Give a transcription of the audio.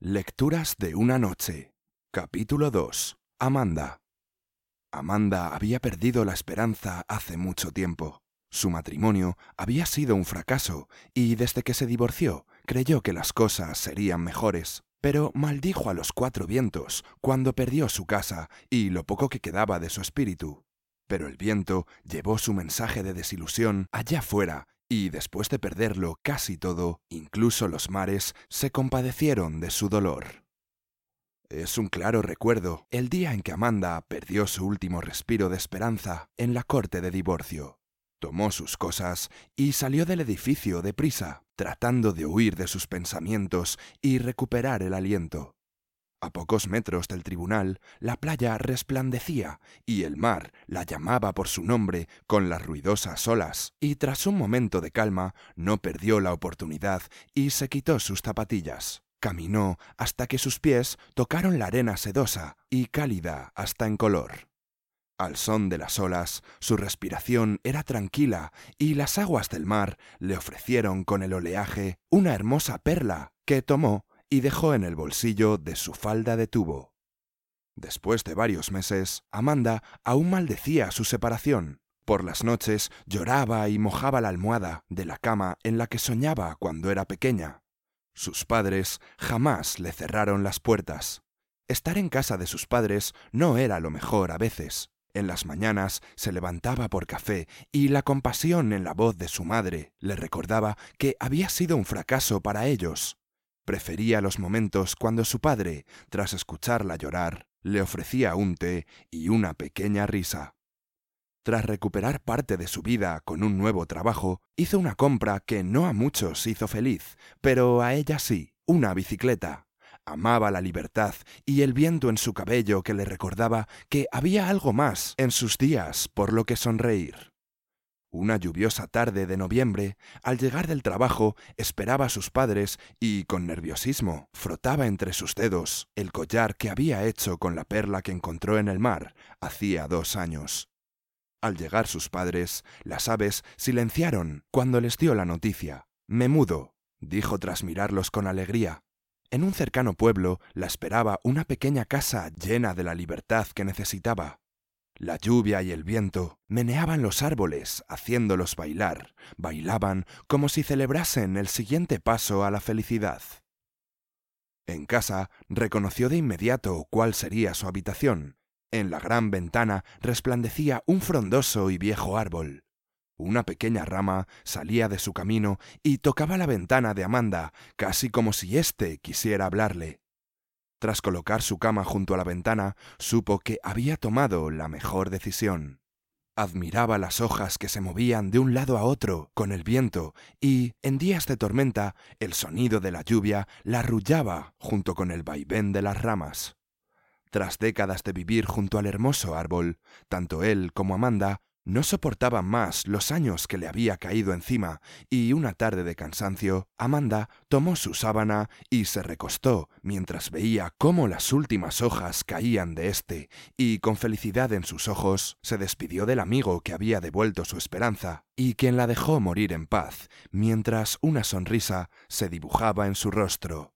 Lecturas de una noche. Capítulo 2. Amanda. Amanda había perdido la esperanza hace mucho tiempo. Su matrimonio había sido un fracaso y desde que se divorció creyó que las cosas serían mejores. Pero maldijo a los cuatro vientos cuando perdió su casa y lo poco que quedaba de su espíritu. Pero el viento llevó su mensaje de desilusión allá fuera y después de perderlo casi todo, incluso los mares, se compadecieron de su dolor. Es un claro recuerdo el día en que Amanda perdió su último respiro de esperanza en la corte de divorcio. Tomó sus cosas y salió del edificio deprisa, tratando de huir de sus pensamientos y recuperar el aliento. A pocos metros del tribunal, la playa resplandecía y el mar la llamaba por su nombre con las ruidosas olas, y tras un momento de calma no perdió la oportunidad y se quitó sus zapatillas. Caminó hasta que sus pies tocaron la arena sedosa y cálida hasta en color. Al son de las olas, su respiración era tranquila y las aguas del mar le ofrecieron con el oleaje una hermosa perla que tomó y dejó en el bolsillo de su falda de tubo. Después de varios meses, Amanda aún maldecía su separación. Por las noches lloraba y mojaba la almohada de la cama en la que soñaba cuando era pequeña. Sus padres jamás le cerraron las puertas. Estar en casa de sus padres no era lo mejor a veces. En las mañanas se levantaba por café y la compasión en la voz de su madre le recordaba que había sido un fracaso para ellos. Prefería los momentos cuando su padre, tras escucharla llorar, le ofrecía un té y una pequeña risa. Tras recuperar parte de su vida con un nuevo trabajo, hizo una compra que no a muchos hizo feliz, pero a ella sí, una bicicleta. Amaba la libertad y el viento en su cabello que le recordaba que había algo más en sus días por lo que sonreír. Una lluviosa tarde de noviembre, al llegar del trabajo, esperaba a sus padres y, con nerviosismo, frotaba entre sus dedos el collar que había hecho con la perla que encontró en el mar hacía dos años. Al llegar sus padres, las aves silenciaron cuando les dio la noticia. Me mudo, dijo tras mirarlos con alegría. En un cercano pueblo la esperaba una pequeña casa llena de la libertad que necesitaba. La lluvia y el viento meneaban los árboles, haciéndolos bailar, bailaban como si celebrasen el siguiente paso a la felicidad. En casa reconoció de inmediato cuál sería su habitación. En la gran ventana resplandecía un frondoso y viejo árbol. Una pequeña rama salía de su camino y tocaba la ventana de Amanda, casi como si éste quisiera hablarle. Tras colocar su cama junto a la ventana, supo que había tomado la mejor decisión. Admiraba las hojas que se movían de un lado a otro con el viento y, en días de tormenta, el sonido de la lluvia la arrullaba junto con el vaivén de las ramas. Tras décadas de vivir junto al hermoso árbol, tanto él como Amanda no soportaba más los años que le había caído encima, y una tarde de cansancio, Amanda tomó su sábana y se recostó mientras veía cómo las últimas hojas caían de éste, y con felicidad en sus ojos se despidió del amigo que había devuelto su esperanza, y quien la dejó morir en paz, mientras una sonrisa se dibujaba en su rostro.